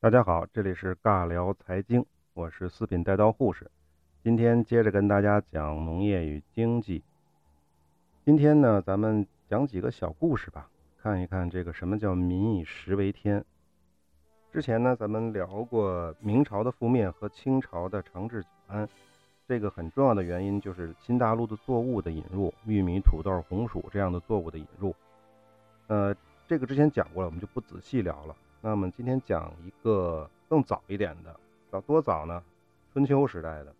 大家好，这里是尬聊财经，我是四品带刀护士。今天接着跟大家讲农业与经济。今天呢，咱们讲几个小故事吧，看一看这个什么叫民以食为天。之前呢，咱们聊过明朝的覆灭和清朝的长治久安，这个很重要的原因就是新大陆的作物的引入，玉米、土豆、红薯这样的作物的引入。呃，这个之前讲过了，我们就不仔细聊了。那么今天讲一个更早一点的，早多早呢？春秋时代的。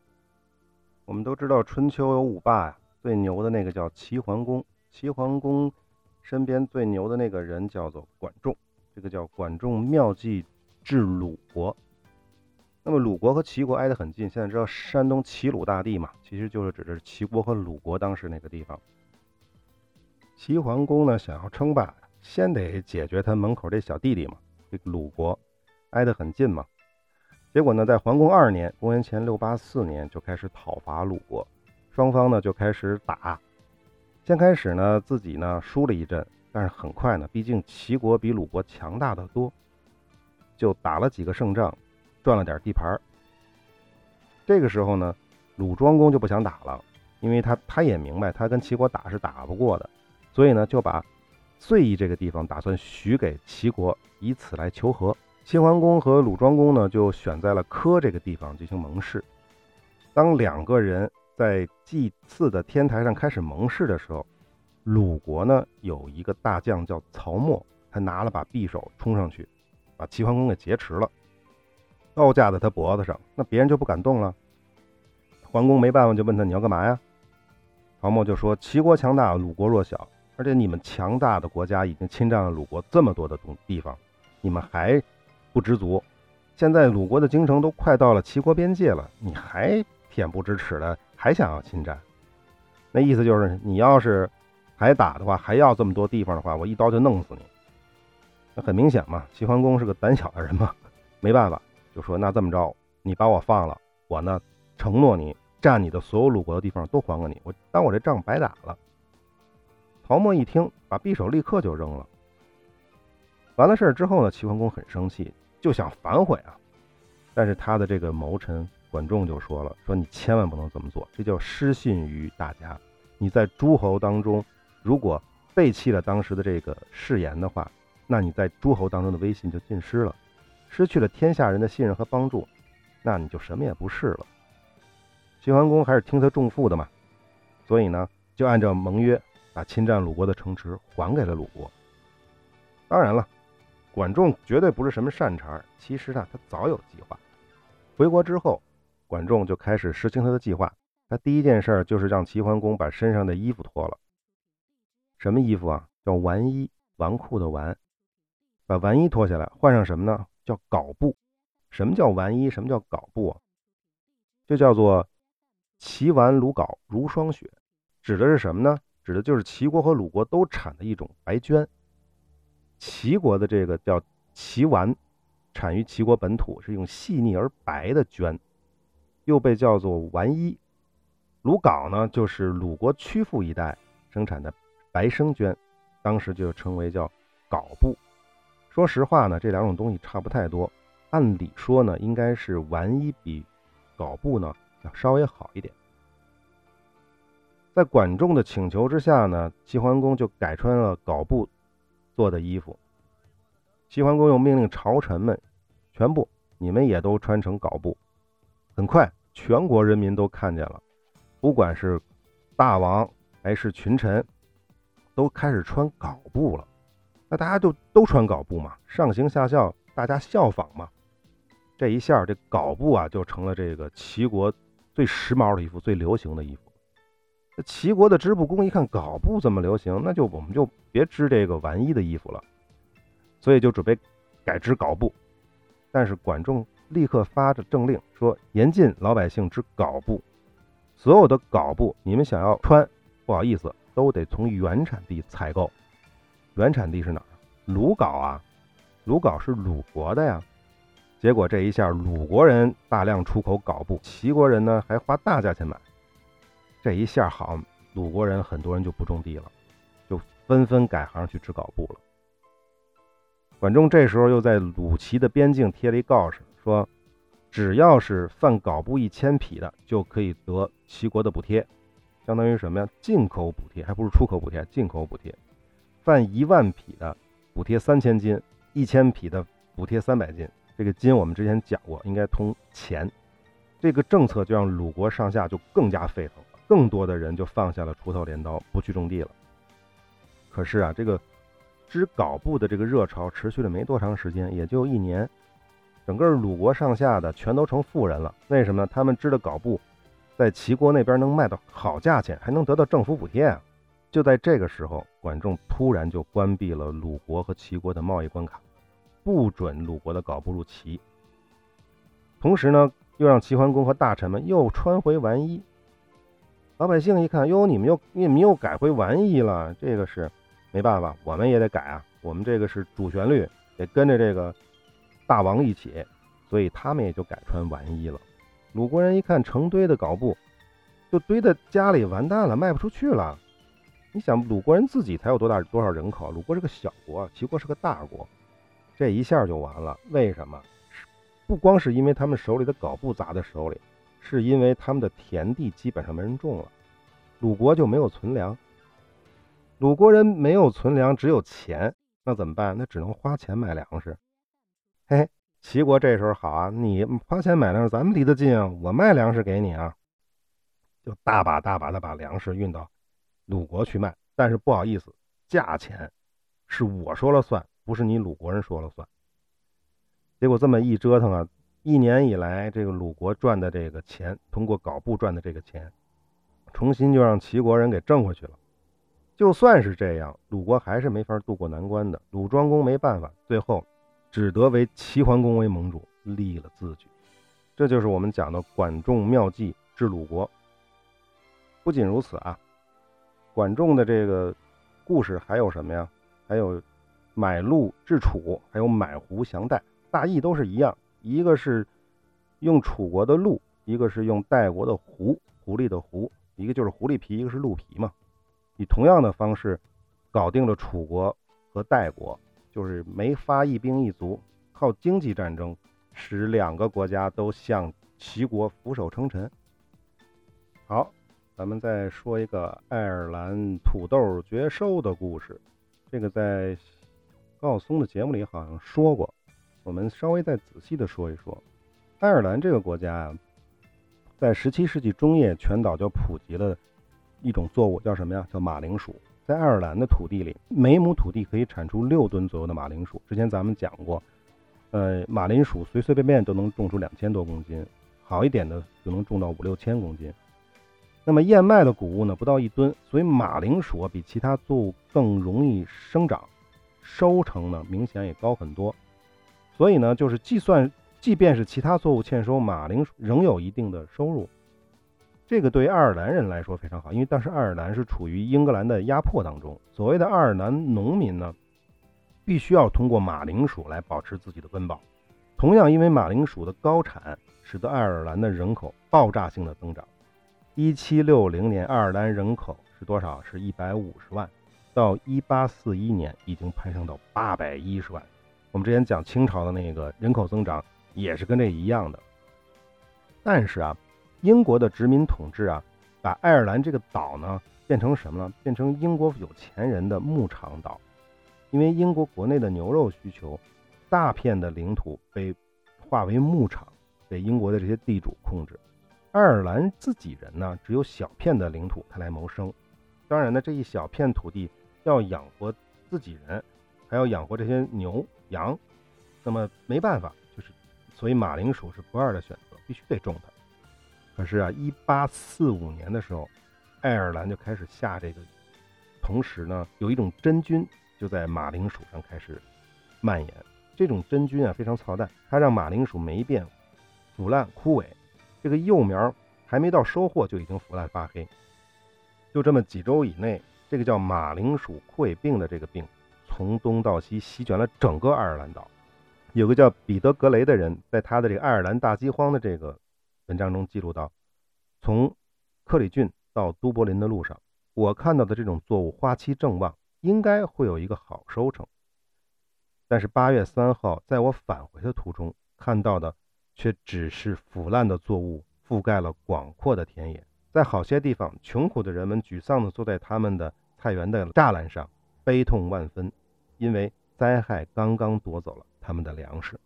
我们都知道春秋有五霸呀，最牛的那个叫齐桓公。齐桓公身边最牛的那个人叫做管仲，这个叫管仲妙计治鲁国。那么鲁国和齐国挨得很近，现在知道山东齐鲁大地嘛，其实就是指的是齐国和鲁国当时那个地方。齐桓公呢，想要称霸，先得解决他门口这小弟弟嘛。这个鲁国挨得很近嘛，结果呢，在桓公二年（公元前六八四年）就开始讨伐鲁国，双方呢就开始打。先开始呢，自己呢输了一阵，但是很快呢，毕竟齐国比鲁国强大的多，就打了几个胜仗，赚了点地盘。这个时候呢，鲁庄公就不想打了，因为他他也明白他跟齐国打是打不过的，所以呢就把。遂邑这个地方打算许给齐国，以此来求和。齐桓公和鲁庄公呢，就选在了柯这个地方进行盟誓。当两个人在祭祀的天台上开始盟誓的时候，鲁国呢有一个大将叫曹沫，他拿了把匕首冲上去，把齐桓公给劫持了，刀架在他脖子上，那别人就不敢动了。桓公没办法，就问他你要干嘛呀？曹沫就说：齐国强大，鲁国弱小。而且你们强大的国家已经侵占了鲁国这么多的东地方，你们还不知足。现在鲁国的京城都快到了齐国边界了，你还恬不知耻的还想要侵占？那意思就是，你要是还打的话，还要这么多地方的话，我一刀就弄死你。那很明显嘛，齐桓公是个胆小的人嘛，没办法，就说那这么着，你把我放了，我呢承诺你占你的所有鲁国的地方都还给你，我当我这仗白打了。曹沫一听，把匕首立刻就扔了。完了事儿之后呢，齐桓公很生气，就想反悔啊。但是他的这个谋臣管仲就说了：“说你千万不能这么做，这叫失信于大家。你在诸侯当中，如果背弃了当时的这个誓言的话，那你在诸侯当中的威信就尽失了，失去了天下人的信任和帮助，那你就什么也不是了。”齐桓公还是听他重负的嘛，所以呢，就按照盟约。把侵占鲁国的城池还给了鲁国。当然了，管仲绝对不是什么善茬。其实啊，他早有计划。回国之后，管仲就开始实行他的计划。他第一件事就是让齐桓公把身上的衣服脱了。什么衣服啊？叫纨衣，纨绔的纨。把纨衣脱下来，换上什么呢？叫缟布。什么叫纨衣？什么叫缟布啊？就叫做齐纨鲁缟如霜雪，指的是什么呢？指的就是齐国和鲁国都产的一种白绢。齐国的这个叫齐纨，产于齐国本土，是用细腻而白的绢，又被叫做纨衣。鲁缟呢，就是鲁国曲阜一带生产的白生绢，当时就称为叫缟布。说实话呢，这两种东西差不太多。按理说呢，应该是纨衣比缟布呢要稍微好一点。在管仲的请求之下呢，齐桓公就改穿了缟布做的衣服。齐桓公又命令朝臣们，全部你们也都穿成缟布。很快，全国人民都看见了，不管是大王还是群臣，都开始穿缟布了。那大家就都穿缟布嘛，上行下效，大家效仿嘛。这一下，这缟布啊，就成了这个齐国最时髦的衣服，最流行的衣服。齐国的织布工一看缟布这么流行，那就我们就别织这个玩衣的衣服了，所以就准备改织缟布。但是管仲立刻发着政令说：严禁老百姓织缟布，所有的缟布你们想要穿，不好意思，都得从原产地采购。原产地是哪儿？鲁缟啊，鲁缟是鲁国的呀。结果这一下，鲁国人大量出口缟布，齐国人呢还花大价钱买。这一下好，鲁国人很多人就不种地了，就纷纷改行去织稿布了。管仲这时候又在鲁齐的边境贴了一告示，说只要是贩稿布一千匹的，就可以得齐国的补贴，相当于什么呀？进口补贴，还不是出口补贴，进口补贴。贩一万匹的，补贴三千斤；一千匹的，补贴三百斤。这个金我们之前讲过，应该通钱。这个政策就让鲁国上下就更加沸腾，更多的人就放下了锄头镰刀，不去种地了。可是啊，这个织缟布的这个热潮持续了没多长时间，也就一年，整个鲁国上下的全都成富人了。为什么？他们织的缟布在齐国那边能卖到好价钱，还能得到政府补贴啊！就在这个时候，管仲突然就关闭了鲁国和齐国的贸易关卡，不准鲁国的缟布入齐。同时呢，又让齐桓公和大臣们又穿回完衣。老百姓一看，哟，你们又你们又改回玩衣了，这个是没办法，我们也得改啊。我们这个是主旋律，得跟着这个大王一起，所以他们也就改穿玩衣了。鲁国人一看，成堆的缟布就堆在家里，完蛋了，卖不出去了。你想鲁国人自己才有多大多少人口？鲁国是个小国，齐国是个大国，这一下就完了。为什么？不光是因为他们手里的镐布砸在手里，是因为他们的田地基本上没人种了，鲁国就没有存粮。鲁国人没有存粮，只有钱，那怎么办？那只能花钱买粮食。嘿，齐国这时候好啊，你花钱买粮食，咱们离得近啊，我卖粮食给你啊，就大把大把的把粮食运到。鲁国去卖，但是不好意思，价钱是我说了算，不是你鲁国人说了算。结果这么一折腾啊，一年以来，这个鲁国赚的这个钱，通过搞布赚的这个钱，重新就让齐国人给挣回去了。就算是这样，鲁国还是没法渡过难关的。鲁庄公没办法，最后只得为齐桓公为盟主，立了字据。这就是我们讲的管仲妙计治鲁国。不仅如此啊。管仲的这个故事还有什么呀？还有买鹿治楚，还有买狐降代，大意都是一样。一个是用楚国的鹿，一个是用代国的狐，狐狸的狐，一个就是狐狸皮，一个是鹿皮嘛。以同样的方式搞定了楚国和代国，就是没发一兵一卒，靠经济战争使两个国家都向齐国俯首称臣。好。咱们再说一个爱尔兰土豆绝收的故事，这个在高晓松的节目里好像说过，我们稍微再仔细的说一说。爱尔兰这个国家啊，在十七世纪中叶，全岛就普及了一种作物，叫什么呀？叫马铃薯。在爱尔兰的土地里，每亩土地可以产出六吨左右的马铃薯。之前咱们讲过，呃，马铃薯随随便便都能种出两千多公斤，好一点的就能种到五六千公斤。那么燕麦的谷物呢，不到一吨，所以马铃薯比其他作物更容易生长，收成呢明显也高很多。所以呢，就是计算，即便是其他作物欠收，马铃薯仍有一定的收入。这个对于爱尔兰人来说非常好，因为当时爱尔兰是处于英格兰的压迫当中。所谓的爱尔兰农民呢，必须要通过马铃薯来保持自己的温饱。同样，因为马铃薯的高产，使得爱尔兰的人口爆炸性的增长。一七六零年，爱尔兰人口是多少？是一百五十万。到一八四一年，已经攀升到八百一十万。我们之前讲清朝的那个人口增长，也是跟这一样的。但是啊，英国的殖民统治啊，把爱尔兰这个岛呢，变成什么了？变成英国有钱人的牧场岛。因为英国国内的牛肉需求，大片的领土被划为牧场，被英国的这些地主控制。爱尔兰自己人呢，只有小片的领土，他来谋生。当然呢，这一小片土地要养活自己人，还要养活这些牛羊，那么没办法，就是所以马铃薯是不二的选择，必须得种它。可是啊，一八四五年的时候，爱尔兰就开始下这个，同时呢，有一种真菌就在马铃薯上开始蔓延。这种真菌啊，非常操蛋，它让马铃薯霉变、腐烂、枯萎。这个幼苗还没到收获就已经腐烂发黑，就这么几周以内，这个叫马铃薯枯萎病的这个病，从东到西席卷了整个爱尔兰岛。有个叫彼得格雷的人，在他的这个爱尔兰大饥荒的这个文章中记录到，从克里郡到都柏林的路上，我看到的这种作物花期正旺，应该会有一个好收成。但是八月三号，在我返回的途中看到的，却只是腐烂的作物覆盖了广阔的田野。在好些地方，穷苦的人们沮丧地坐在他们的菜园的栅栏上，悲痛万分，因为灾害刚刚夺走了他们的粮食。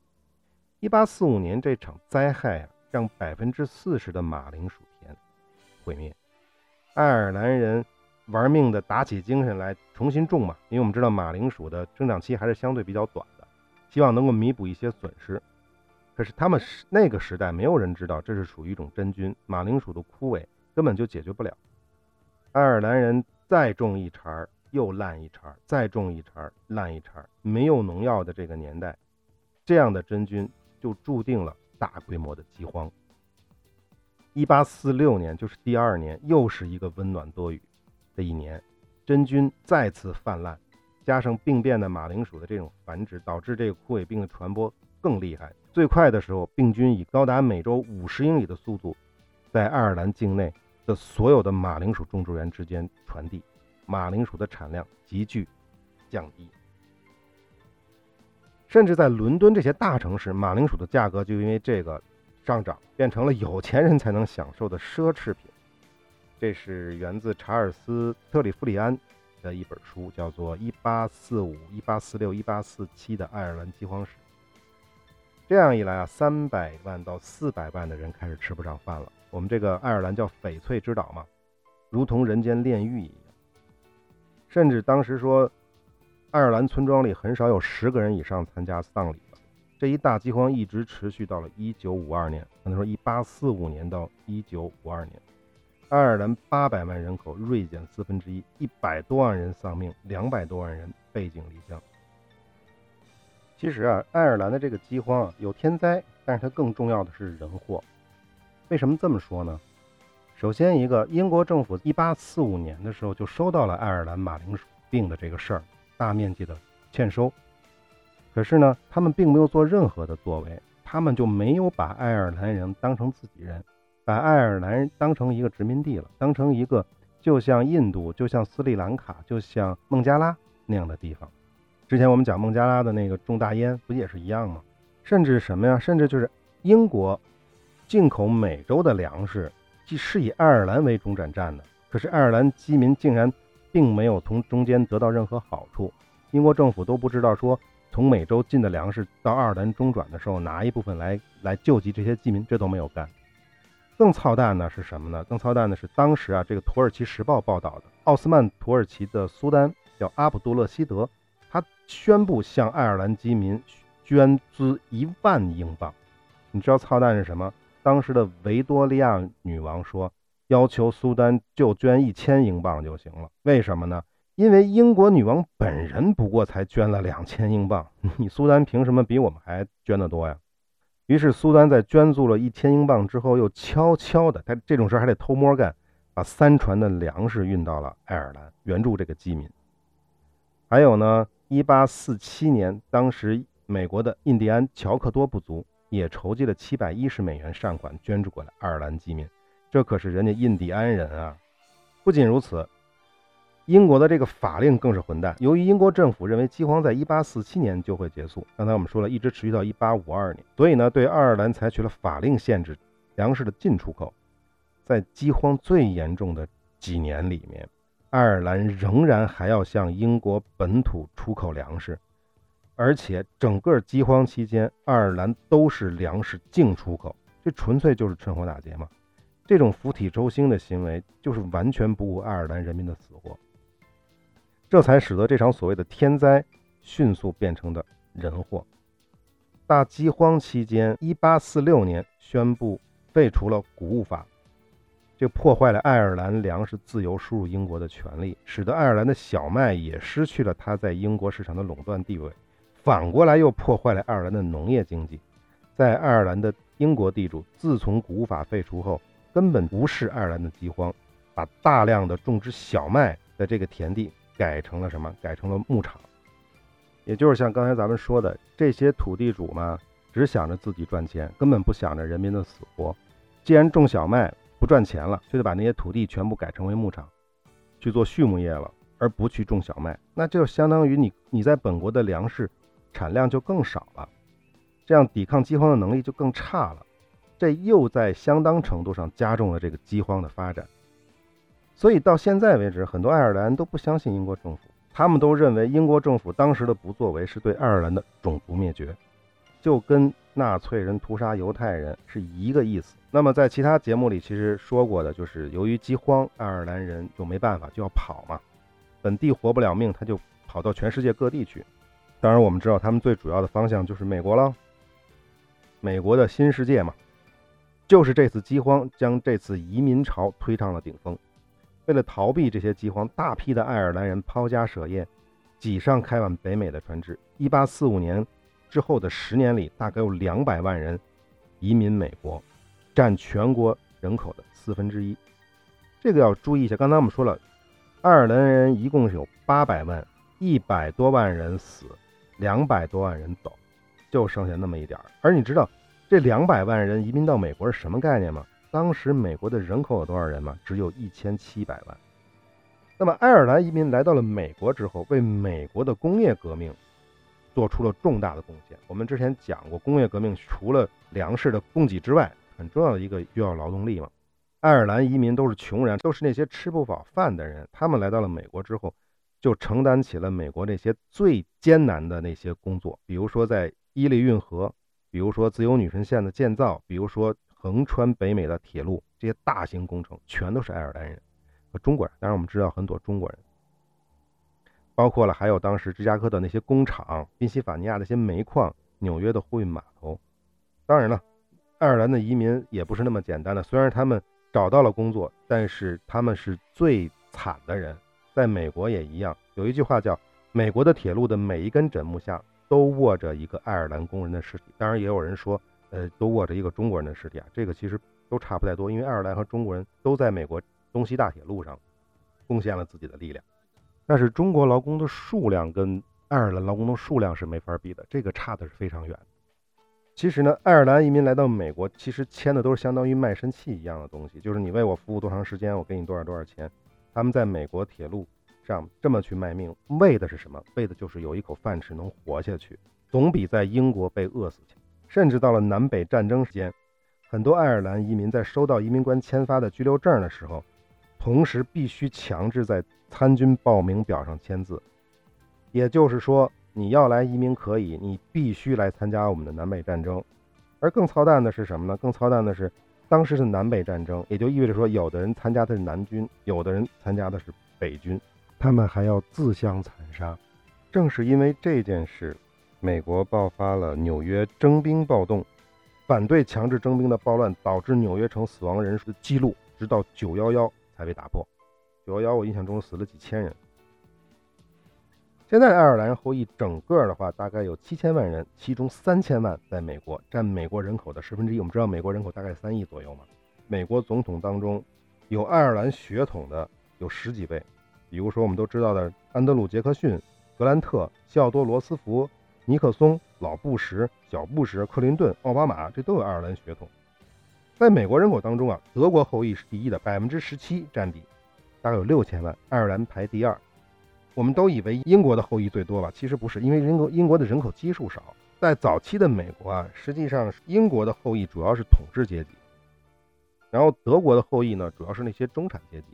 一八四五年这场灾害啊，让百分之四十的马铃薯田毁灭。爱尔兰人玩命的打起精神来重新种嘛，因为我们知道马铃薯的生长期还是相对比较短的，希望能够弥补一些损失。可是他们那个时代没有人知道这是属于一种真菌，马铃薯的枯萎根本就解决不了。爱尔兰人再种一茬又烂一茬，再种一茬烂一茬，没有农药的这个年代，这样的真菌。就注定了大规模的饥荒。一八四六年，就是第二年，又是一个温暖多雨的一年，真菌再次泛滥，加上病变的马铃薯的这种繁殖，导致这个枯萎病的传播更厉害。最快的时候，病菌以高达每周五十英里的速度，在爱尔兰境内的所有的马铃薯种植园之间传递，马铃薯的产量急剧降低。甚至在伦敦这些大城市，马铃薯的价格就因为这个上涨，变成了有钱人才能享受的奢侈品。这是源自查尔斯·特里弗里安的一本书，叫做《一八四五、一八四六、一八四七的爱尔兰饥荒史》。这样一来啊，三百万到四百万的人开始吃不上饭了。我们这个爱尔兰叫翡翠之岛嘛，如同人间炼狱一样。甚至当时说。爱尔兰村庄里很少有十个人以上参加丧礼的。这一大饥荒一直持续到了1952年，可能说1845年到1952年，爱尔兰800万人口锐减四分之一，一百多万人丧命，两百多万人背井离乡。其实啊，爱尔兰的这个饥荒啊，有天灾，但是它更重要的是人祸。为什么这么说呢？首先一个，英国政府1845年的时候就收到了爱尔兰马铃薯病的这个事儿。大面积的欠收，可是呢，他们并没有做任何的作为，他们就没有把爱尔兰人当成自己人，把爱尔兰人当成一个殖民地了，当成一个就像印度、就像斯里兰卡、就像孟加拉那样的地方。之前我们讲孟加拉的那个种大烟，不也是一样吗？甚至什么呀？甚至就是英国进口美洲的粮食，既是以爱尔兰为中转站的，可是爱尔兰饥民竟然。并没有从中间得到任何好处，英国政府都不知道说从美洲进的粮食到爱尔兰中转的时候拿一部分来来救济这些饥民，这都没有干。更操蛋的是什么呢？更操蛋的是当时啊，这个土耳其时报报道的，奥斯曼土耳其的苏丹叫阿卜杜勒希德，他宣布向爱尔兰饥民捐资一万英镑。你知道操蛋是什么？当时的维多利亚女王说。要求苏丹就捐一千英镑就行了，为什么呢？因为英国女王本人不过才捐了两千英镑，你苏丹凭什么比我们还捐得多呀？于是苏丹在捐助了一千英镑之后，又悄悄的，他这种事还得偷摸干，把三船的粮食运到了爱尔兰援助这个饥民。还有呢，一八四七年，当时美国的印第安乔克多部族也筹集了七百一十美元善款，捐助过来爱尔兰饥民。这可是人家印第安人啊！不仅如此，英国的这个法令更是混蛋。由于英国政府认为饥荒在1847年就会结束，刚才我们说了一直持续到1852年，所以呢，对爱尔兰采取了法令限制粮食的进出口。在饥荒最严重的几年里面，爱尔兰仍然还要向英国本土出口粮食，而且整个饥荒期间，爱尔兰都是粮食净出口，这纯粹就是趁火打劫嘛！这种釜底抽薪的行为，就是完全不顾爱尔兰人民的死活，这才使得这场所谓的天灾迅速变成的人祸。大饥荒期间，1846年宣布废除了谷物法，这破坏了爱尔兰粮食自由输入英国的权利，使得爱尔兰的小麦也失去了它在英国市场的垄断地位，反过来又破坏了爱尔兰的农业经济。在爱尔兰的英国地主自从古法废除后，根本无视爱尔兰的饥荒，把大量的种植小麦的这个田地改成了什么？改成了牧场。也就是像刚才咱们说的，这些土地主嘛，只想着自己赚钱，根本不想着人民的死活。既然种小麦不赚钱了，就得把那些土地全部改成为牧场，去做畜牧业了，而不去种小麦。那就相当于你你在本国的粮食产量就更少了，这样抵抗饥荒的能力就更差了，这又在相当程度上加重了这个饥荒的发展。所以到现在为止，很多爱尔兰都不相信英国政府，他们都认为英国政府当时的不作为是对爱尔兰的种族灭绝，就跟纳粹人屠杀犹太人是一个意思。那么在其他节目里其实说过的，就是由于饥荒，爱尔兰人就没办法就要跑嘛，本地活不了命，他就跑到全世界各地去。当然我们知道他们最主要的方向就是美国了，美国的新世界嘛，就是这次饥荒将这次移民潮推上了顶峰。为了逃避这些饥荒，大批的爱尔兰人抛家舍业，挤上开往北美的船只。1845年之后的十年里，大概有两百万人移民美国，占全国人口的四分之一。这个要注意一下。刚才我们说了，爱尔兰人一共有八百万，一百多万人死，两百多万人走，就剩下那么一点儿。而你知道这两百万人移民到美国是什么概念吗？当时美国的人口有多少人吗？只有一千七百万。那么爱尔兰移民来到了美国之后，为美国的工业革命做出了重大的贡献。我们之前讲过，工业革命除了粮食的供给之外，很重要的一个需要劳动力嘛。爱尔兰移民都是穷人，都是那些吃不饱饭的人。他们来到了美国之后，就承担起了美国那些最艰难的那些工作，比如说在伊利运河，比如说自由女神线的建造，比如说。横穿北美的铁路，这些大型工程全都是爱尔兰人和中国人。当然，我们知道很多中国人，包括了还有当时芝加哥的那些工厂、宾夕法尼亚那些煤矿、纽约的货运码头。当然了，爱尔兰的移民也不是那么简单的。虽然他们找到了工作，但是他们是最惨的人。在美国也一样，有一句话叫“美国的铁路的每一根枕木下都卧着一个爱尔兰工人的尸体”。当然，也有人说。呃，都卧着一个中国人的尸体啊，这个其实都差不太多，因为爱尔兰和中国人都在美国东西大铁路上贡献了自己的力量。但是中国劳工的数量跟爱尔兰劳工的数量是没法比的，这个差的是非常远。其实呢，爱尔兰移民来到美国，其实签的都是相当于卖身契一样的东西，就是你为我服务多长时间，我给你多少多少钱。他们在美国铁路上这么去卖命，为的是什么？为的就是有一口饭吃，能活下去，总比在英国被饿死强。甚至到了南北战争时间，很多爱尔兰移民在收到移民官签发的居留证的时候，同时必须强制在参军报名表上签字。也就是说，你要来移民可以，你必须来参加我们的南北战争。而更操蛋的是什么呢？更操蛋的是，当时是南北战争，也就意味着说，有的人参加的是南军，有的人参加的是北军，他们还要自相残杀。正是因为这件事。美国爆发了纽约征兵暴动，反对强制征兵的暴乱导致纽约城死亡人数的记录，直到九幺幺才被打破。九幺幺，我印象中死了几千人。现在爱尔兰后裔整个的话大概有七千万人，其中三千万在美国，占美国人口的十分之一。我们知道美国人口大概三亿左右嘛。美国总统当中有爱尔兰血统的有十几位，比如说我们都知道的安德鲁·杰克逊、格兰特、西奥多·罗斯福。尼克松、老布什、小布什、克林顿、奥巴马，这都有爱尔兰血统。在美国人口当中啊，德国后裔是第一的，百分之十七占比，大概有六千万。爱尔兰排第二。我们都以为英国的后裔最多吧？其实不是，因为英国英国的人口基数少。在早期的美国啊，实际上英国的后裔主要是统治阶级，然后德国的后裔呢，主要是那些中产阶级，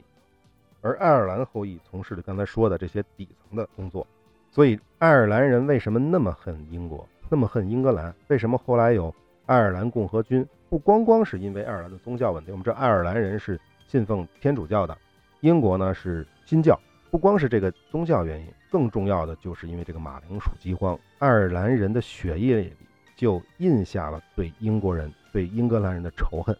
而爱尔兰后裔从事的刚才说的这些底层的工作。所以，爱尔兰人为什么那么恨英国，那么恨英格兰？为什么后来有爱尔兰共和军？不光光是因为爱尔兰的宗教问题，我们知道爱尔兰人是信奉天主教的，英国呢是新教。不光是这个宗教原因，更重要的就是因为这个马铃薯饥荒，爱尔兰人的血液里就印下了对英国人、对英格兰人的仇恨。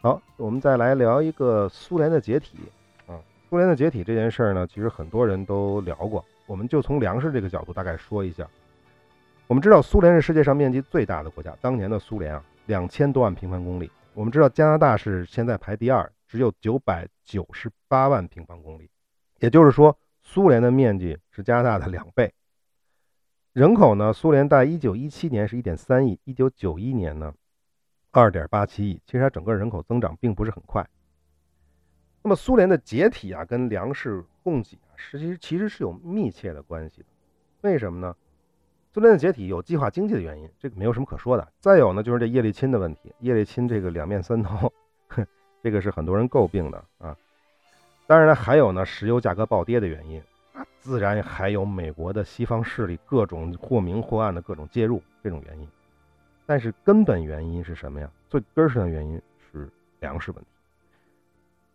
好，我们再来聊一个苏联的解体啊，苏联的解体这件事儿呢，其实很多人都聊过。我们就从粮食这个角度大概说一下。我们知道苏联是世界上面积最大的国家，当年的苏联啊，两千多万平方公里。我们知道加拿大是现在排第二，只有九百九十八万平方公里，也就是说，苏联的面积是加拿大的两倍。人口呢，苏联在一九一七年是一点三亿，一九九一年呢，二点八七亿。其实它整个人口增长并不是很快。那么苏联的解体啊，跟粮食供给啊，实际其实是有密切的关系的。为什么呢？苏联的解体有计划经济的原因，这个没有什么可说的。再有呢，就是这叶利钦的问题，叶利钦这个两面三刀，这个是很多人诟病的啊。当然了，还有呢，石油价格暴跌的原因啊，自然还有美国的西方势力各种或明或暗的各种介入这种原因。但是根本原因是什么呀？最根儿上的原因是粮食问题。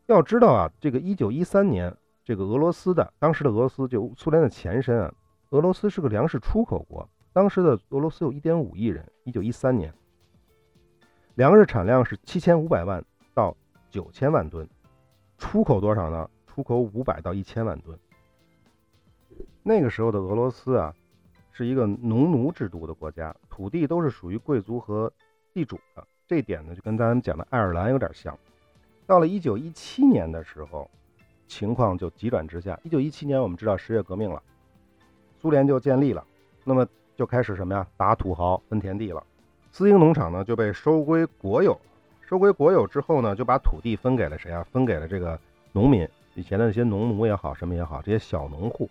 要知道啊，这个一九一三年，这个俄罗斯的当时的俄罗斯就苏联的前身啊。俄罗斯是个粮食出口国，当时的俄罗斯有一点五亿人。一九一三年，粮食产量是七千五百万到九千万吨，出口多少呢？出口五百到一千万吨。那个时候的俄罗斯啊，是一个农奴制度的国家，土地都是属于贵族和地主的。这点呢，就跟咱们讲的爱尔兰有点像。到了一九一七年的时候，情况就急转直下。一九一七年，我们知道十月革命了。苏联就建立了，那么就开始什么呀？打土豪分田地了。私营农场呢就被收归国有。收归国有之后呢，就把土地分给了谁啊？分给了这个农民，以前的那些农奴也好，什么也好，这些小农户。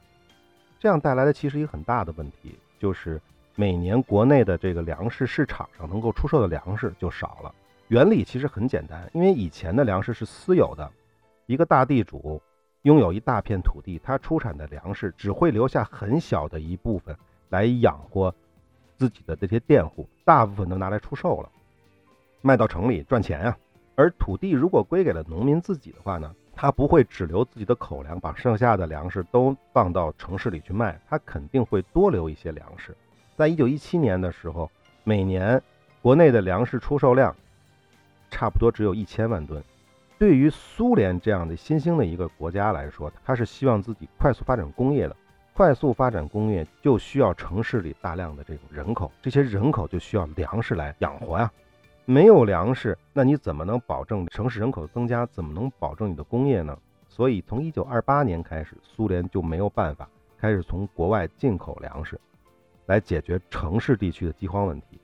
这样带来的其实一个很大的问题，就是每年国内的这个粮食市场上能够出售的粮食就少了。原理其实很简单，因为以前的粮食是私有的，一个大地主。拥有一大片土地，他出产的粮食只会留下很小的一部分来养活自己的这些佃户，大部分都拿来出售了，卖到城里赚钱啊。而土地如果归给了农民自己的话呢，他不会只留自己的口粮，把剩下的粮食都放到城市里去卖，他肯定会多留一些粮食。在一九一七年的时候，每年国内的粮食出售量差不多只有一千万吨。对于苏联这样的新兴的一个国家来说，他是希望自己快速发展工业的。快速发展工业就需要城市里大量的这种人口，这些人口就需要粮食来养活呀。没有粮食，那你怎么能保证城市人口的增加？怎么能保证你的工业呢？所以，从一九二八年开始，苏联就没有办法开始从国外进口粮食，来解决城市地区的饥荒问题。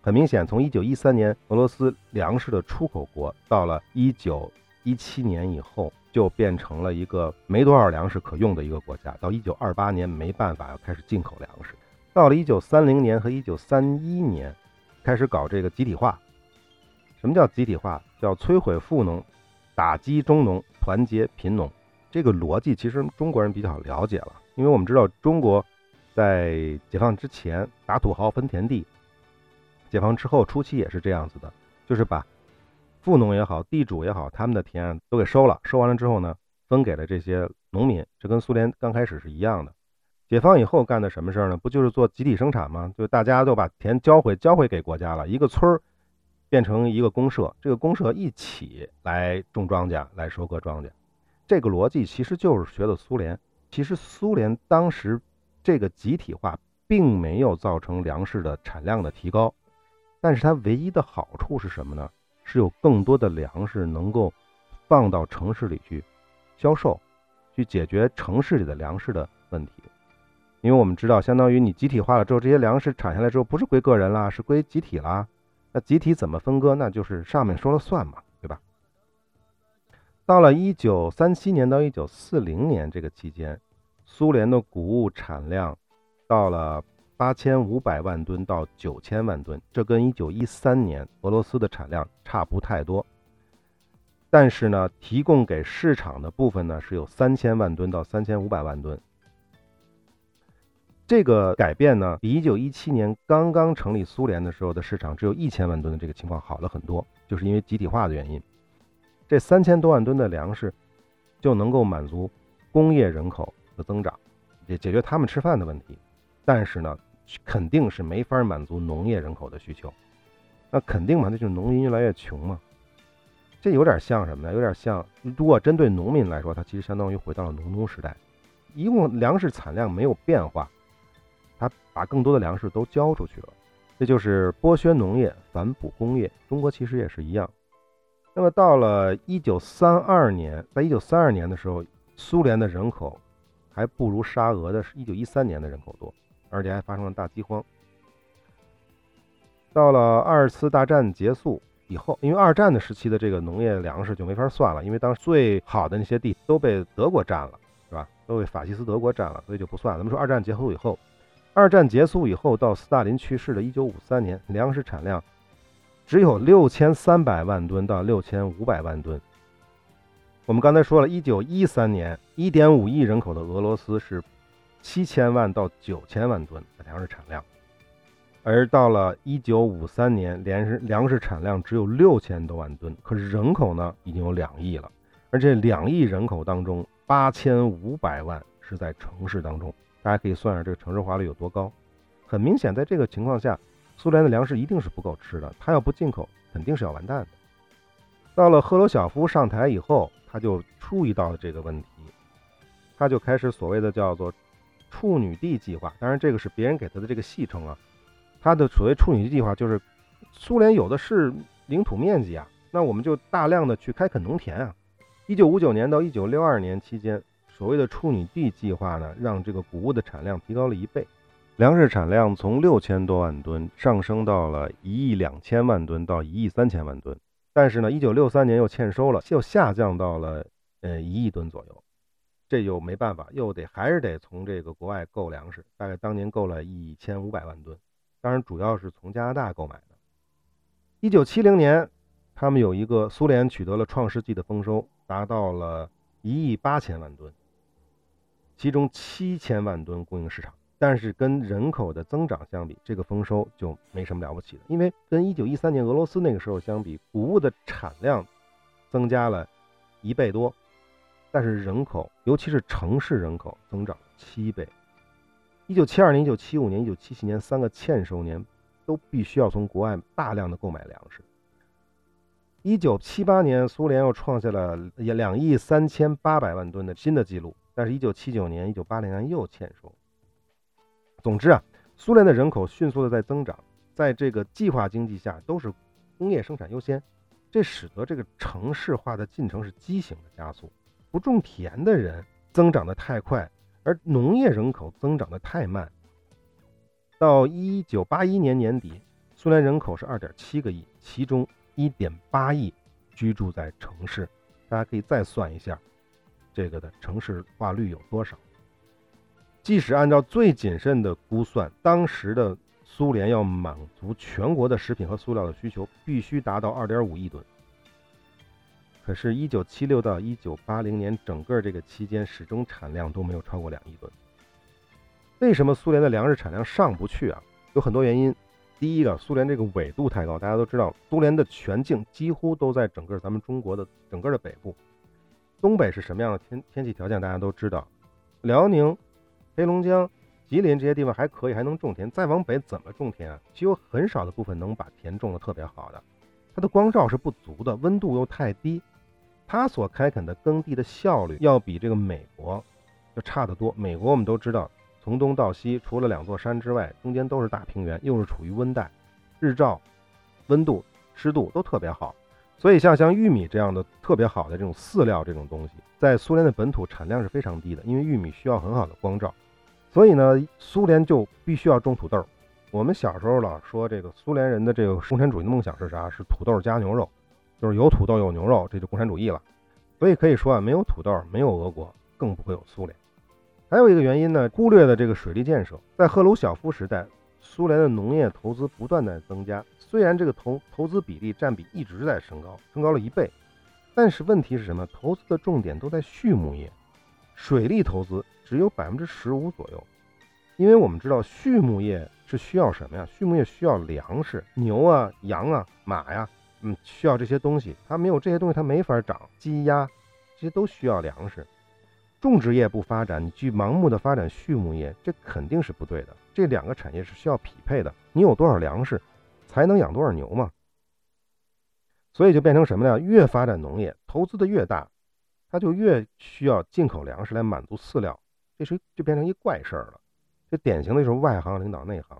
很明显，从一九一三年俄罗斯粮食的出口国，到了一九一七年以后，就变成了一个没多少粮食可用的一个国家。到一九二八年，没办法要开始进口粮食。到了一九三零年和一九三一年，开始搞这个集体化。什么叫集体化？叫摧毁富农，打击中农，团结贫农。这个逻辑其实中国人比较了解了，因为我们知道中国在解放之前打土豪分田地。解放之后初期也是这样子的，就是把富农也好、地主也好，他们的田都给收了，收完了之后呢，分给了这些农民。这跟苏联刚开始是一样的。解放以后干的什么事儿呢？不就是做集体生产吗？就大家都把田交回交回给国家了，一个村儿变成一个公社，这个公社一起来种庄稼、来收割庄稼。这个逻辑其实就是学的苏联。其实苏联当时这个集体化并没有造成粮食的产量的提高。但是它唯一的好处是什么呢？是有更多的粮食能够放到城市里去销售，去解决城市里的粮食的问题。因为我们知道，相当于你集体化了之后，这些粮食产下来之后，不是归个人啦，是归集体啦。那集体怎么分割？那就是上面说了算嘛，对吧？到了一九三七年到一九四零年这个期间，苏联的谷物产量到了。八千五百万吨到九千万吨，这跟一九一三年俄罗斯的产量差不太多。但是呢，提供给市场的部分呢是有三千万吨到三千五百万吨。这个改变呢，比一九一七年刚刚成立苏联的时候的市场只有一千万吨的这个情况好了很多，就是因为集体化的原因。这三千多万吨的粮食就能够满足工业人口的增长，也解决他们吃饭的问题。但是呢，肯定是没法满足农业人口的需求。那肯定嘛，那就是农民越来越穷嘛。这有点像什么呢？有点像，如果针对农民来说，它其实相当于回到了农奴时代，一共粮食产量没有变化，把更多的粮食都交出去了。这就是剥削农业，反哺工业。中国其实也是一样。那么到了一九三二年，在一九三二年的时候，苏联的人口还不如沙俄的一九一三年的人口多。而且还发生了大饥荒。到了二次大战结束以后，因为二战的时期的这个农业粮食就没法算了，因为当时最好的那些地都被德国占了，是吧？都被法西斯德国占了，所以就不算。咱们说二战结束以后，二战结束以后，到斯大林去世的1953年，粮食产量只有6300万吨到6500万吨。我们刚才说了，1913年1.5亿人口的俄罗斯是7000万到9000万吨的粮食产量，而到了1953年，粮食粮食产量只有6000多万吨，可是人口呢已经有两亿了，而这两亿人口当中，8500万是在城市当中。大家可以算算这个城市化率有多高。很明显，在这个情况下，苏联的粮食一定是不够吃的。他要不进口，肯定是要完蛋的。到了赫鲁晓夫上台以后，他就注意到了这个问题，他就开始所谓的叫做“处女地计划”。当然，这个是别人给他的这个戏称啊。他的所谓“处女地计划”就是苏联有的是领土面积啊，那我们就大量的去开垦农田啊。一九五九年到一九六二年期间。所谓的处女地计划呢，让这个谷物的产量提高了一倍，粮食产量从六千多万吨上升到了一亿两千万吨到一亿三千万吨。但是呢，一九六三年又欠收了，又下降到了呃一亿吨左右。这就没办法，又得还是得从这个国外购粮食，大概当年购了一千五百万吨，当然主要是从加拿大购买的。一九七零年，他们有一个苏联取得了创世纪的丰收，达到了一亿八千万吨。其中七千万吨供应市场，但是跟人口的增长相比，这个丰收就没什么了不起的。因为跟一九一三年俄罗斯那个时候相比，谷物的产量增加了一倍多，但是人口，尤其是城市人口增长七倍。一九七二年、一九七五年、一九七七年三个欠收年，都必须要从国外大量的购买粮食。一九七八年，苏联又创下了两亿三千八百万吨的新的纪录。但是，一九七九年、一九八零年又欠收。总之啊，苏联的人口迅速的在增长，在这个计划经济下，都是工业生产优先，这使得这个城市化的进程是畸形的加速。不种田的人增长的太快，而农业人口增长的太慢。到一九八一年年底，苏联人口是二点七个亿，其中一点八亿居住在城市。大家可以再算一下。这个的城市化率有多少？即使按照最谨慎的估算，当时的苏联要满足全国的食品和塑料的需求，必须达到二点五亿吨。可是，一九七六到一九八零年整个这个期间，始终产量都没有超过两亿吨。为什么苏联的粮食产量上不去啊？有很多原因。第一个，苏联这个纬度太高，大家都知道，苏联的全境几乎都在整个咱们中国的整个的北部。东北是什么样的天天气条件？大家都知道，辽宁、黑龙江、吉林这些地方还可以，还能种田。再往北怎么种田啊？只有很少的部分能把田种的特别好的。它的光照是不足的，温度又太低，它所开垦的耕地的效率要比这个美国就差得多。美国我们都知道，从东到西，除了两座山之外，中间都是大平原，又是处于温带，日照、温度、湿度都特别好。所以像像玉米这样的特别好的这种饲料这种东西，在苏联的本土产量是非常低的，因为玉米需要很好的光照，所以呢，苏联就必须要种土豆。我们小时候老说这个苏联人的这个共产主义的梦想是啥？是土豆加牛肉，就是有土豆有牛肉，这就共产主义了。所以可以说啊，没有土豆，没有俄国，更不会有苏联。还有一个原因呢，忽略了这个水利建设，在赫鲁晓夫时代。苏联的农业投资不断在增加，虽然这个投投资比例占比一直在升高，升高了一倍，但是问题是什么？投资的重点都在畜牧业，水利投资只有百分之十五左右。因为我们知道畜牧业是需要什么呀？畜牧业需要粮食，牛啊、羊啊、马呀，嗯，需要这些东西。它没有这些东西，它没法长。鸡鸭这些都需要粮食。种植业不发展，你去盲目的发展畜牧业，这肯定是不对的。这两个产业是需要匹配的。你有多少粮食，才能养多少牛嘛？所以就变成什么呢？越发展农业，投资的越大，它就越需要进口粮食来满足饲料，这是就变成一怪事儿了。这典型的就是外行领导内行。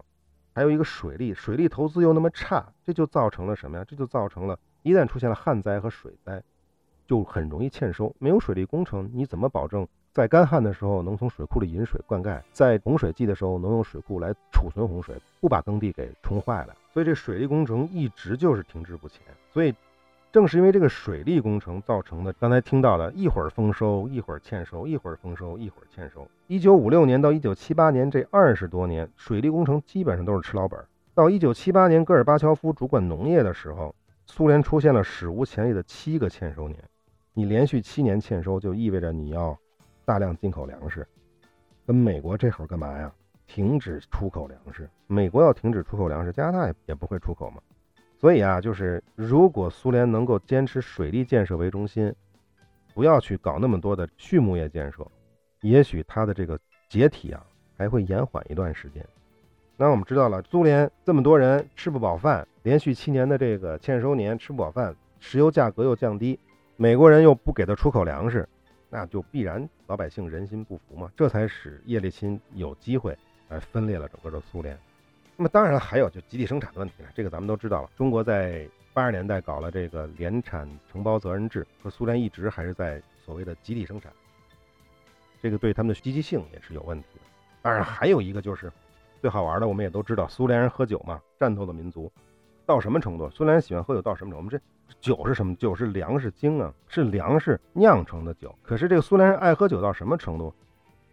还有一个水利，水利投资又那么差，这就造成了什么呀？这就造成了一旦出现了旱灾和水灾。就很容易欠收，没有水利工程，你怎么保证在干旱的时候能从水库里引水灌溉，在洪水季的时候能用水库来储存洪水，不把耕地给冲坏了？所以这水利工程一直就是停滞不前。所以正是因为这个水利工程造成的，刚才听到的一会儿丰收，一会儿欠收，一会儿丰收，一会儿欠收。一九五六年到一九七八年这二十多年，水利工程基本上都是吃老本。到一九七八年，戈尔巴乔夫主管农业的时候，苏联出现了史无前例的七个欠收年。你连续七年欠收，就意味着你要大量进口粮食。跟美国这会儿干嘛呀？停止出口粮食。美国要停止出口粮食，加拿大也也不会出口嘛。所以啊，就是如果苏联能够坚持水利建设为中心，不要去搞那么多的畜牧业建设，也许它的这个解体啊还会延缓一段时间。那我们知道了，苏联这么多人吃不饱饭，连续七年的这个欠收年吃不饱饭，石油价格又降低，美国人又不给他出口粮食，那就必然老百姓人心不服嘛，这才使叶利钦有机会来分裂了整个的苏联。那么当然，还有就集体生产的问题了，这个咱们都知道了。中国在八十年代搞了这个联产承包责任制，和苏联一直还是在所谓的集体生产，这个对他们的积极性也是有问题的。当然还有一个就是最好玩的，我们也都知道，苏联人喝酒嘛，战斗的民族，到什么程度？苏联人喜欢喝酒到什么程度？我们这酒是什么？酒是粮食精啊，是粮食酿成的酒。可是这个苏联人爱喝酒到什么程度？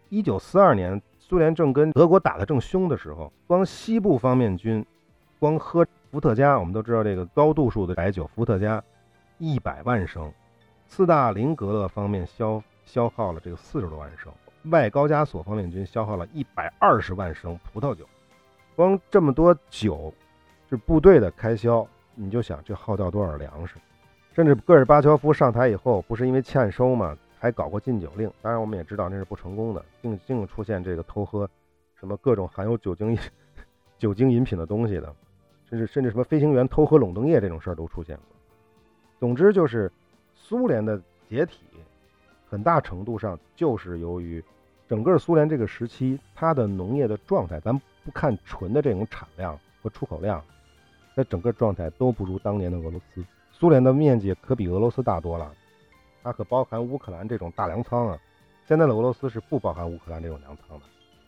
一九四二年。苏联正跟德国打得正凶的时候，光西部方面军，光喝伏特加，我们都知道这个高度数的白酒伏特加，一百万升；斯大林格勒方面消消耗了这个四十多万升；外高加索方面军消耗了一百二十万升葡萄酒。光这么多酒，是部队的开销，你就想这耗掉多少粮食？甚至戈尔巴乔夫上台以后，不是因为欠收吗？还搞过禁酒令，当然我们也知道那是不成功的，竟竟出现这个偷喝什么各种含有酒精 酒精饮品的东西的，甚至甚至什么飞行员偷喝垄灯液这种事儿都出现过。总之就是苏联的解体，很大程度上就是由于整个苏联这个时期它的农业的状态，咱不看纯的这种产量和出口量，它整个状态都不如当年的俄罗斯。苏联的面积可比俄罗斯大多了。它可包含乌克兰这种大粮仓啊，现在的俄罗斯是不包含乌克兰这种粮仓的。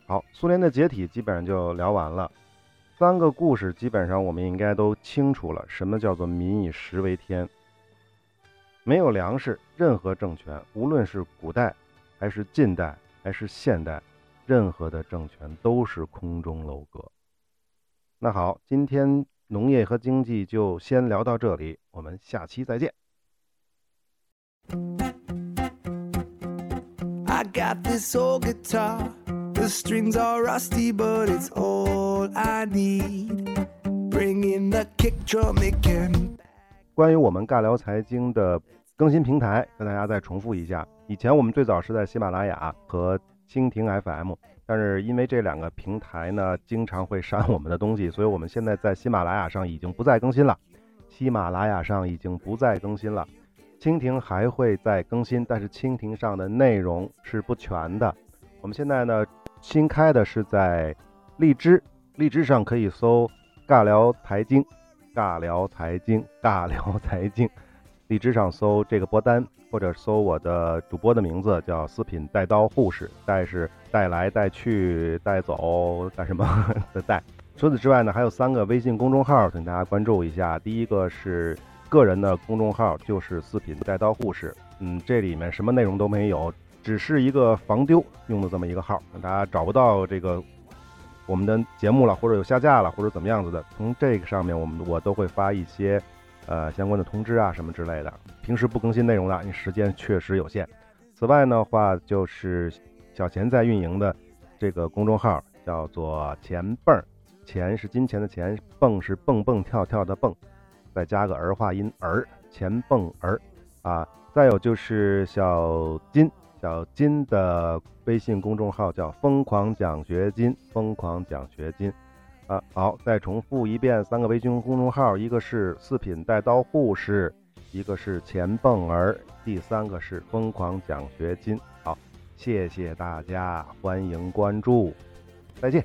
好，苏联的解体基本上就聊完了，三个故事基本上我们应该都清楚了，什么叫做民以食为天？没有粮食，任何政权，无论是古代还是近代还是现代，任何的政权都是空中楼阁。那好，今天农业和经济就先聊到这里，我们下期再见。I got this old guitar, the strings are rusty, but it's all I need. Bring in the kick drum, can. 关于我们尬聊财经的更新平台，跟大家再重复一下。以前我们最早是在喜马拉雅和蜻蜓 FM，但是因为这两个平台呢，经常会删我们的东西，所以我们现在在喜马拉雅上已经不再更新了。喜马拉雅上已经不再更新了。蜻蜓还会再更新，但是蜻蜓上的内容是不全的。我们现在呢，新开的是在荔枝，荔枝上可以搜“尬聊财经”，尬聊财经，尬聊财经。荔枝上搜这个播单，或者搜我的主播的名字叫“四品带刀护士”，带是带来带去带走带什么 的带。除此之外呢，还有三个微信公众号，请大家关注一下。第一个是。个人的公众号就是四品带刀护士，嗯，这里面什么内容都没有，只是一个防丢用的这么一个号，大家找不到这个我们的节目了，或者有下架了，或者怎么样子的，从这个上面我们我都会发一些呃相关的通知啊什么之类的。平时不更新内容的，因为时间确实有限。此外的话，就是小钱在运营的这个公众号叫做钱蹦，钱是金钱的钱，蹦是蹦蹦跳跳的蹦。再加个儿化音儿，钱蹦儿，啊，再有就是小金，小金的微信公众号叫疯狂奖学金，疯狂奖学金，啊，好，再重复一遍，三个微信公众号，一个是四品带刀护士，一个是钱蹦儿，第三个是疯狂奖学金。好，谢谢大家，欢迎关注，再见。